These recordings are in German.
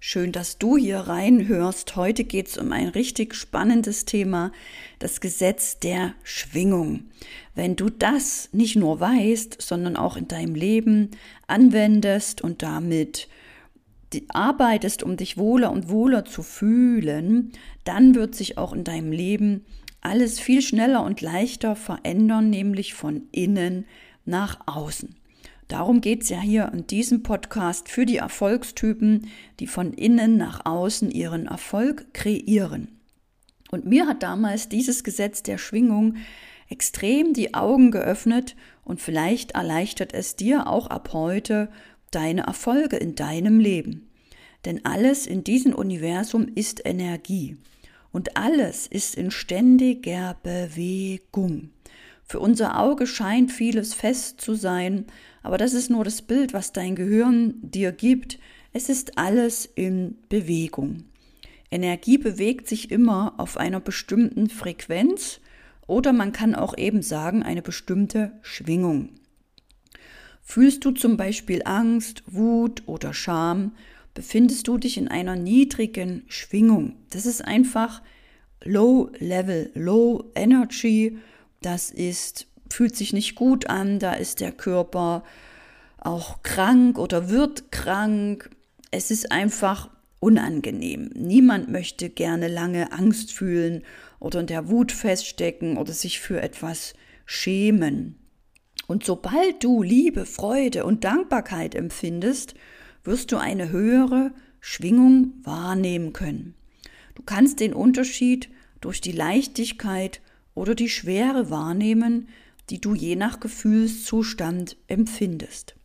Schön, dass du hier reinhörst. Heute geht es um ein richtig spannendes Thema, das Gesetz der Schwingung. Wenn du das nicht nur weißt, sondern auch in deinem Leben anwendest und damit arbeitest, um dich wohler und wohler zu fühlen, dann wird sich auch in deinem Leben alles viel schneller und leichter verändern, nämlich von innen nach außen. Darum geht es ja hier in diesem Podcast für die Erfolgstypen, die von innen nach außen ihren Erfolg kreieren. Und mir hat damals dieses Gesetz der Schwingung extrem die Augen geöffnet und vielleicht erleichtert es dir auch ab heute deine Erfolge in deinem Leben. Denn alles in diesem Universum ist Energie und alles ist in ständiger Bewegung. Für unser Auge scheint vieles fest zu sein, aber das ist nur das Bild, was dein Gehirn dir gibt. Es ist alles in Bewegung. Energie bewegt sich immer auf einer bestimmten Frequenz oder man kann auch eben sagen eine bestimmte Schwingung. Fühlst du zum Beispiel Angst, Wut oder Scham, befindest du dich in einer niedrigen Schwingung. Das ist einfach Low Level, Low Energy das ist, fühlt sich nicht gut an, da ist der Körper auch krank oder wird krank. Es ist einfach unangenehm. Niemand möchte gerne lange Angst fühlen oder in der Wut feststecken oder sich für etwas schämen. Und sobald du Liebe, Freude und Dankbarkeit empfindest, wirst du eine höhere Schwingung wahrnehmen können. Du kannst den Unterschied durch die Leichtigkeit oder die Schwere wahrnehmen, die du je nach Gefühlszustand empfindest.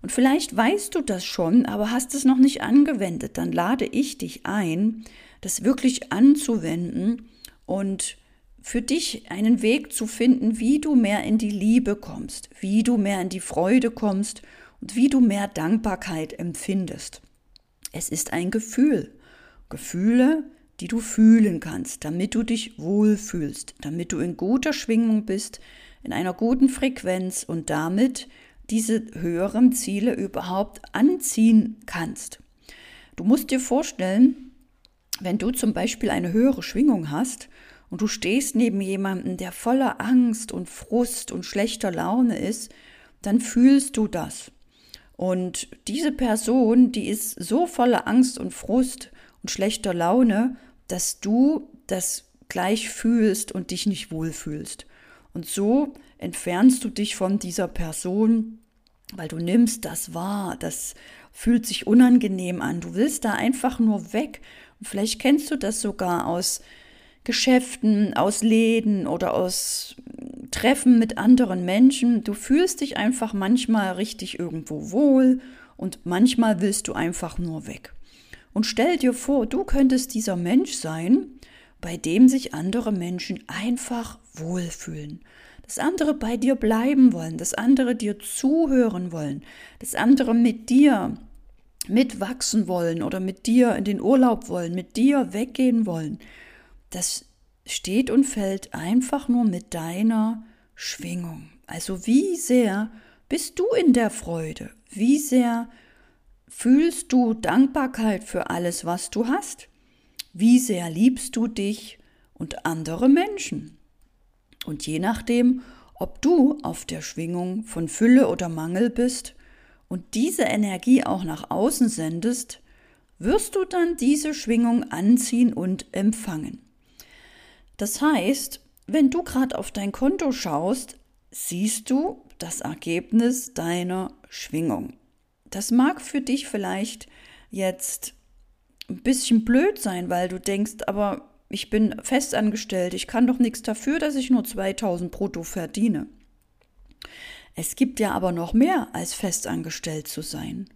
Und vielleicht weißt du das schon, aber hast es noch nicht angewendet, dann lade ich dich ein, das wirklich anzuwenden und für dich einen Weg zu finden, wie du mehr in die Liebe kommst, wie du mehr in die Freude kommst und wie du mehr Dankbarkeit empfindest. Es ist ein Gefühl. Gefühle die du fühlen kannst, damit du dich wohlfühlst, damit du in guter Schwingung bist, in einer guten Frequenz und damit diese höheren Ziele überhaupt anziehen kannst. Du musst dir vorstellen, wenn du zum Beispiel eine höhere Schwingung hast und du stehst neben jemandem, der voller Angst und Frust und schlechter Laune ist, dann fühlst du das. Und diese Person, die ist so voller Angst und Frust und schlechter Laune, dass du das gleich fühlst und dich nicht wohlfühlst. Und so entfernst du dich von dieser Person, weil du nimmst das wahr, das fühlt sich unangenehm an. Du willst da einfach nur weg. Und vielleicht kennst du das sogar aus Geschäften, aus Läden oder aus Treffen mit anderen Menschen. Du fühlst dich einfach manchmal richtig irgendwo wohl und manchmal willst du einfach nur weg. Und stell dir vor, du könntest dieser Mensch sein, bei dem sich andere Menschen einfach wohlfühlen. Dass andere bei dir bleiben wollen, dass andere dir zuhören wollen, dass andere mit dir mitwachsen wollen oder mit dir in den Urlaub wollen, mit dir weggehen wollen. Das steht und fällt einfach nur mit deiner Schwingung. Also wie sehr bist du in der Freude? Wie sehr Fühlst du Dankbarkeit für alles, was du hast? Wie sehr liebst du dich und andere Menschen? Und je nachdem, ob du auf der Schwingung von Fülle oder Mangel bist und diese Energie auch nach außen sendest, wirst du dann diese Schwingung anziehen und empfangen. Das heißt, wenn du gerade auf dein Konto schaust, siehst du das Ergebnis deiner Schwingung. Das mag für dich vielleicht jetzt ein bisschen blöd sein, weil du denkst, aber ich bin festangestellt, ich kann doch nichts dafür, dass ich nur 2000 brutto verdiene. Es gibt ja aber noch mehr als festangestellt zu sein.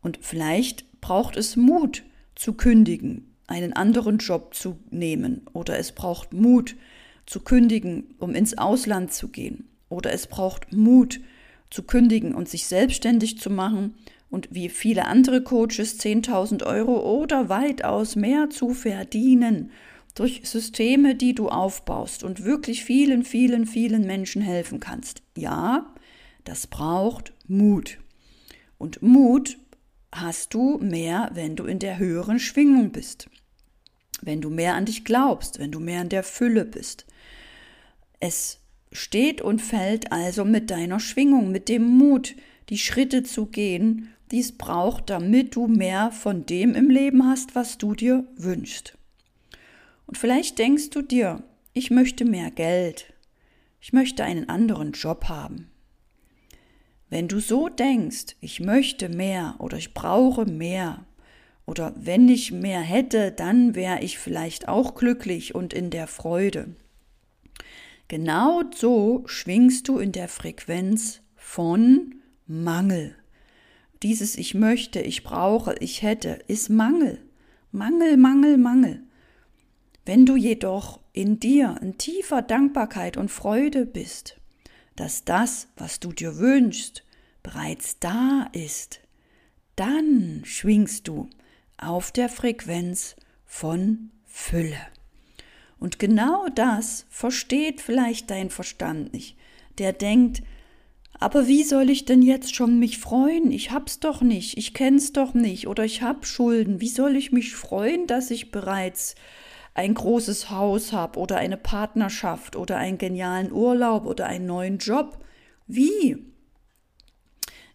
Und vielleicht braucht es Mut zu kündigen, einen anderen Job zu nehmen. Oder es braucht Mut zu kündigen, um ins Ausland zu gehen. Oder es braucht Mut zu kündigen und sich selbstständig zu machen und wie viele andere Coaches 10.000 Euro oder weitaus mehr zu verdienen durch Systeme, die du aufbaust und wirklich vielen, vielen, vielen Menschen helfen kannst. Ja, das braucht Mut. Und Mut hast du mehr, wenn du in der höheren Schwingung bist. Wenn du mehr an dich glaubst, wenn du mehr in der Fülle bist. Es steht und fällt also mit deiner Schwingung, mit dem Mut, die Schritte zu gehen, die es braucht, damit du mehr von dem im Leben hast, was du dir wünschst. Und vielleicht denkst du dir, ich möchte mehr Geld, ich möchte einen anderen Job haben. Wenn du so denkst, ich möchte mehr oder ich brauche mehr, oder wenn ich mehr hätte, dann wäre ich vielleicht auch glücklich und in der Freude. Genau so schwingst du in der Frequenz von Mangel. Dieses Ich möchte, ich brauche, ich hätte ist Mangel. Mangel, Mangel, Mangel. Wenn du jedoch in dir in tiefer Dankbarkeit und Freude bist, dass das, was du dir wünschst, bereits da ist, dann schwingst du auf der Frequenz von Fülle. Und genau das versteht vielleicht dein Verstand nicht. Der denkt, aber wie soll ich denn jetzt schon mich freuen? Ich hab's doch nicht, ich kenn's doch nicht oder ich hab Schulden. Wie soll ich mich freuen, dass ich bereits ein großes Haus habe oder eine Partnerschaft oder einen genialen Urlaub oder einen neuen Job? Wie?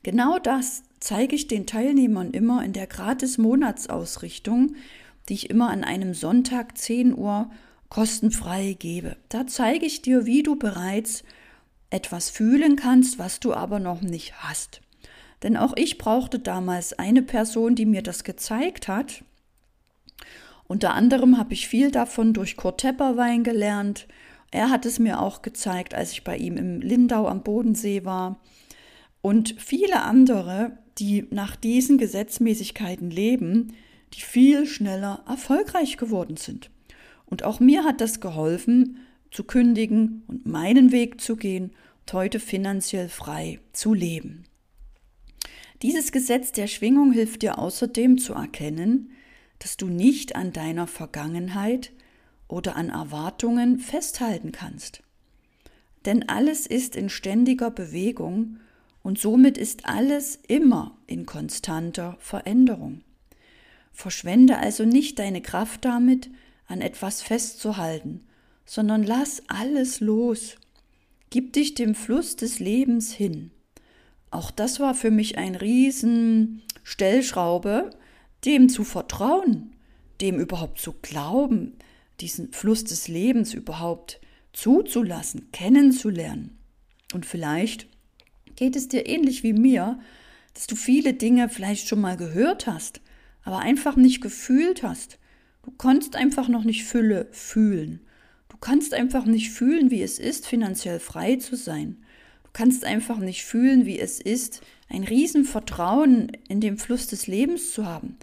Genau das zeige ich den Teilnehmern immer in der Gratis-Monatsausrichtung, die ich immer an einem Sonntag 10 Uhr kostenfrei gebe. Da zeige ich dir, wie du bereits etwas fühlen kannst, was du aber noch nicht hast. Denn auch ich brauchte damals eine Person, die mir das gezeigt hat. Unter anderem habe ich viel davon durch Kurt Tepperwein gelernt. Er hat es mir auch gezeigt, als ich bei ihm im Lindau am Bodensee war. Und viele andere, die nach diesen Gesetzmäßigkeiten leben, die viel schneller erfolgreich geworden sind. Und auch mir hat das geholfen, zu kündigen und meinen Weg zu gehen und heute finanziell frei zu leben. Dieses Gesetz der Schwingung hilft dir außerdem zu erkennen, dass du nicht an deiner Vergangenheit oder an Erwartungen festhalten kannst. Denn alles ist in ständiger Bewegung und somit ist alles immer in konstanter Veränderung. Verschwende also nicht deine Kraft damit, an etwas festzuhalten, sondern lass alles los. Gib dich dem Fluss des Lebens hin. Auch das war für mich ein riesen Stellschraube, dem zu vertrauen, dem überhaupt zu glauben, diesen Fluss des Lebens überhaupt zuzulassen, kennenzulernen. Und vielleicht geht es dir ähnlich wie mir, dass du viele Dinge vielleicht schon mal gehört hast, aber einfach nicht gefühlt hast. Du konntest einfach noch nicht Fülle fühlen. Du kannst einfach nicht fühlen, wie es ist, finanziell frei zu sein. Du kannst einfach nicht fühlen, wie es ist, ein Riesenvertrauen in den Fluss des Lebens zu haben,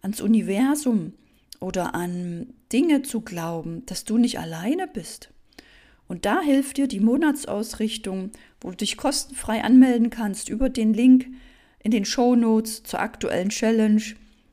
ans Universum oder an Dinge zu glauben, dass du nicht alleine bist. Und da hilft dir die Monatsausrichtung, wo du dich kostenfrei anmelden kannst über den Link in den Show Notes zur aktuellen Challenge.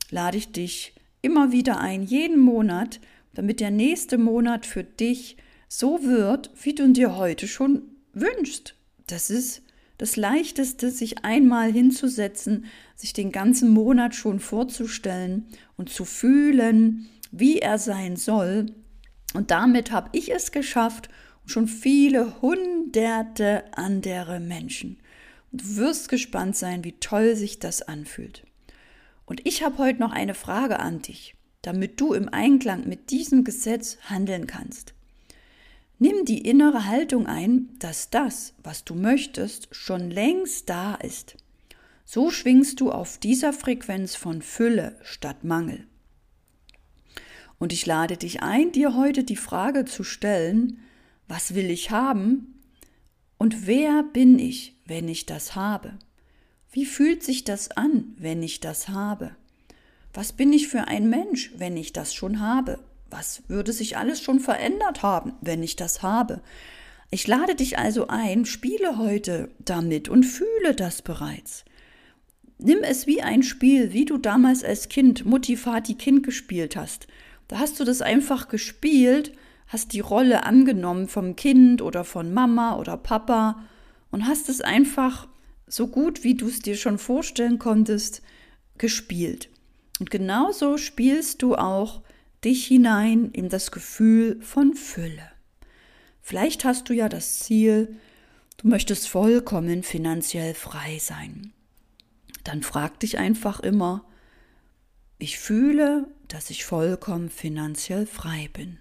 Lade ich dich immer wieder ein, jeden Monat, damit der nächste Monat für dich so wird, wie du dir heute schon wünschst. Das ist das Leichteste, sich einmal hinzusetzen, sich den ganzen Monat schon vorzustellen und zu fühlen, wie er sein soll. Und damit habe ich es geschafft schon viele hunderte andere Menschen. Und du wirst gespannt sein, wie toll sich das anfühlt. Und ich habe heute noch eine Frage an dich, damit du im Einklang mit diesem Gesetz handeln kannst. Nimm die innere Haltung ein, dass das, was du möchtest, schon längst da ist. So schwingst du auf dieser Frequenz von Fülle statt Mangel. Und ich lade dich ein, dir heute die Frage zu stellen, was will ich haben und wer bin ich, wenn ich das habe? Wie fühlt sich das an, wenn ich das habe? Was bin ich für ein Mensch, wenn ich das schon habe? Was würde sich alles schon verändert haben, wenn ich das habe? Ich lade dich also ein, spiele heute damit und fühle das bereits. Nimm es wie ein Spiel, wie du damals als Kind Mutti Vati Kind gespielt hast. Da hast du das einfach gespielt hast die Rolle angenommen vom Kind oder von Mama oder Papa und hast es einfach so gut, wie du es dir schon vorstellen konntest, gespielt. Und genauso spielst du auch dich hinein in das Gefühl von Fülle. Vielleicht hast du ja das Ziel, du möchtest vollkommen finanziell frei sein. Dann frag dich einfach immer, ich fühle, dass ich vollkommen finanziell frei bin.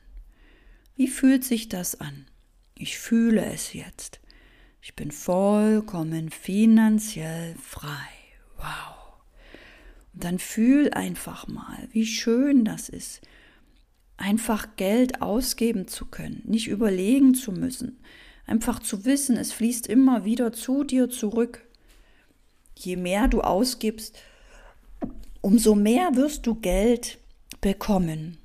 Wie fühlt sich das an? Ich fühle es jetzt. Ich bin vollkommen finanziell frei. Wow. Und dann fühl einfach mal, wie schön das ist, einfach Geld ausgeben zu können, nicht überlegen zu müssen, einfach zu wissen, es fließt immer wieder zu dir zurück. Je mehr du ausgibst, umso mehr wirst du Geld bekommen.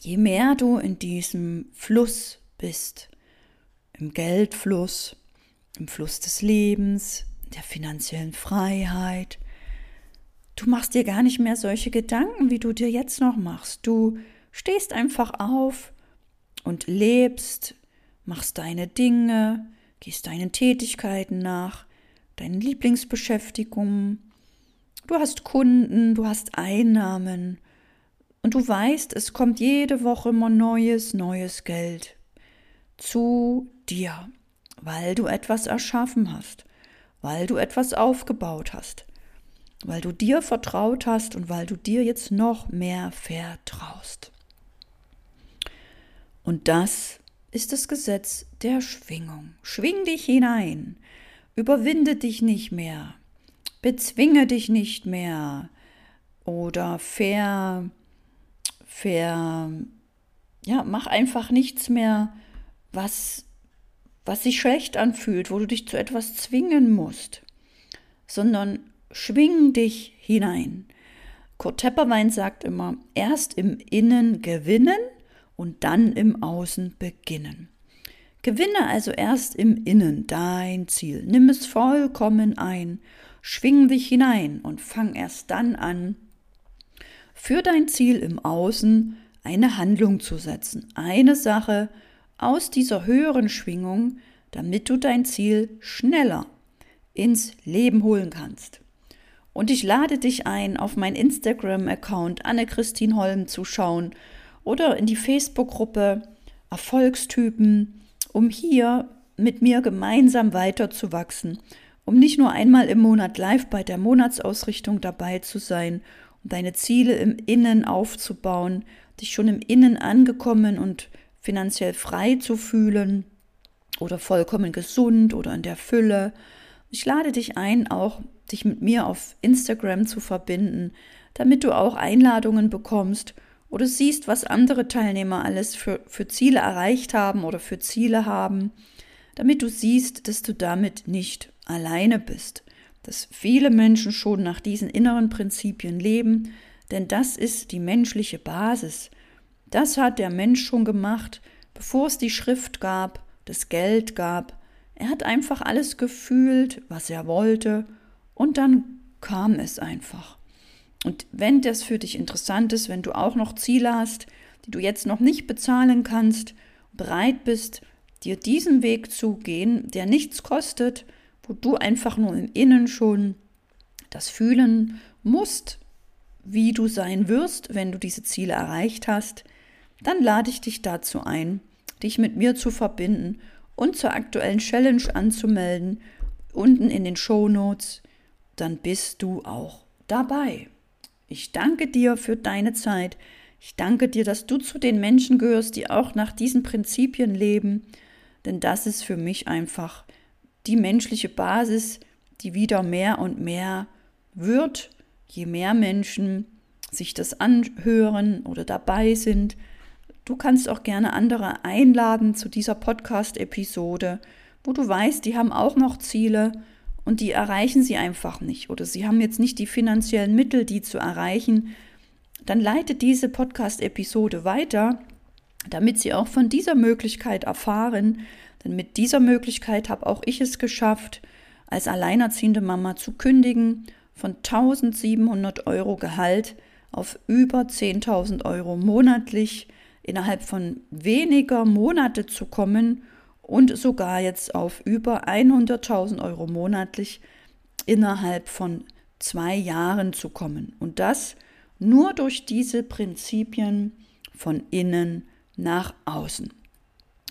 Je mehr du in diesem Fluss bist, im Geldfluss, im Fluss des Lebens, der finanziellen Freiheit, du machst dir gar nicht mehr solche Gedanken, wie du dir jetzt noch machst. Du stehst einfach auf und lebst, machst deine Dinge, gehst deinen Tätigkeiten nach, deinen Lieblingsbeschäftigungen. Du hast Kunden, du hast Einnahmen und du weißt, es kommt jede Woche immer neues, neues Geld zu dir, weil du etwas erschaffen hast, weil du etwas aufgebaut hast, weil du dir vertraut hast und weil du dir jetzt noch mehr vertraust. Und das ist das Gesetz der Schwingung. Schwing dich hinein, überwinde dich nicht mehr, bezwinge dich nicht mehr oder ver, ver, ja, mach einfach nichts mehr, was, was sich schlecht anfühlt, wo du dich zu etwas zwingen musst, sondern schwing dich hinein. Kurt Tepperwein sagt immer, erst im Innen gewinnen und dann im Außen beginnen. Gewinne also erst im Innen dein Ziel. Nimm es vollkommen ein, schwing dich hinein und fang erst dann an, für dein Ziel im Außen eine Handlung zu setzen. Eine Sache aus dieser höheren Schwingung, damit du dein Ziel schneller ins Leben holen kannst. Und ich lade dich ein, auf mein Instagram-Account Anne-Christine Holm zu schauen oder in die Facebook-Gruppe Erfolgstypen, um hier mit mir gemeinsam weiterzuwachsen, um nicht nur einmal im Monat live bei der Monatsausrichtung dabei zu sein, um deine Ziele im Innen aufzubauen, dich schon im Innen angekommen und finanziell frei zu fühlen oder vollkommen gesund oder in der Fülle. Ich lade dich ein, auch dich mit mir auf Instagram zu verbinden, damit du auch Einladungen bekommst oder siehst, was andere Teilnehmer alles für, für Ziele erreicht haben oder für Ziele haben, damit du siehst, dass du damit nicht alleine bist, dass viele Menschen schon nach diesen inneren Prinzipien leben, denn das ist die menschliche Basis. Das hat der Mensch schon gemacht, bevor es die Schrift gab, das Geld gab. Er hat einfach alles gefühlt, was er wollte, und dann kam es einfach. Und wenn das für dich interessant ist, wenn du auch noch Ziele hast, die du jetzt noch nicht bezahlen kannst, bereit bist, dir diesen Weg zu gehen, der nichts kostet, wo du einfach nur im Innen schon das fühlen musst, wie du sein wirst, wenn du diese Ziele erreicht hast, dann lade ich dich dazu ein, dich mit mir zu verbinden und zur aktuellen Challenge anzumelden, unten in den Show Notes, dann bist du auch dabei. Ich danke dir für deine Zeit. Ich danke dir, dass du zu den Menschen gehörst, die auch nach diesen Prinzipien leben, denn das ist für mich einfach die menschliche Basis, die wieder mehr und mehr wird, je mehr Menschen sich das anhören oder dabei sind. Du kannst auch gerne andere einladen zu dieser Podcast-Episode, wo du weißt, die haben auch noch Ziele und die erreichen sie einfach nicht oder sie haben jetzt nicht die finanziellen Mittel, die zu erreichen, dann leitet diese Podcast-Episode weiter, damit sie auch von dieser Möglichkeit erfahren. Denn mit dieser Möglichkeit habe auch ich es geschafft, als alleinerziehende Mama zu kündigen von 1700 Euro Gehalt auf über 10.000 Euro monatlich innerhalb von weniger Monate zu kommen und sogar jetzt auf über 100.000 Euro monatlich innerhalb von zwei Jahren zu kommen. Und das nur durch diese Prinzipien von innen nach außen.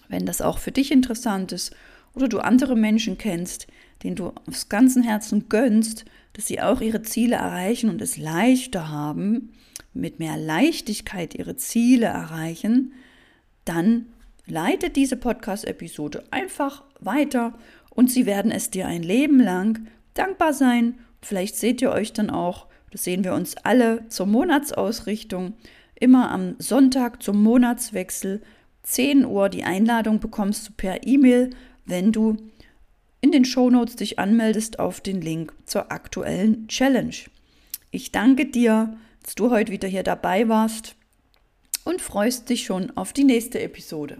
Wenn das auch für dich interessant ist oder du andere Menschen kennst, denen du aus ganzem Herzen gönnst, dass sie auch ihre Ziele erreichen und es leichter haben, mit mehr Leichtigkeit ihre Ziele erreichen, dann leite diese Podcast-Episode einfach weiter und sie werden es dir ein Leben lang dankbar sein. Vielleicht seht ihr euch dann auch, das sehen wir uns alle zur Monatsausrichtung, immer am Sonntag zum Monatswechsel 10 Uhr die Einladung bekommst du per E-Mail, wenn du in den Shownotes dich anmeldest auf den Link zur aktuellen Challenge. Ich danke dir, dass du heute wieder hier dabei warst und freust dich schon auf die nächste Episode.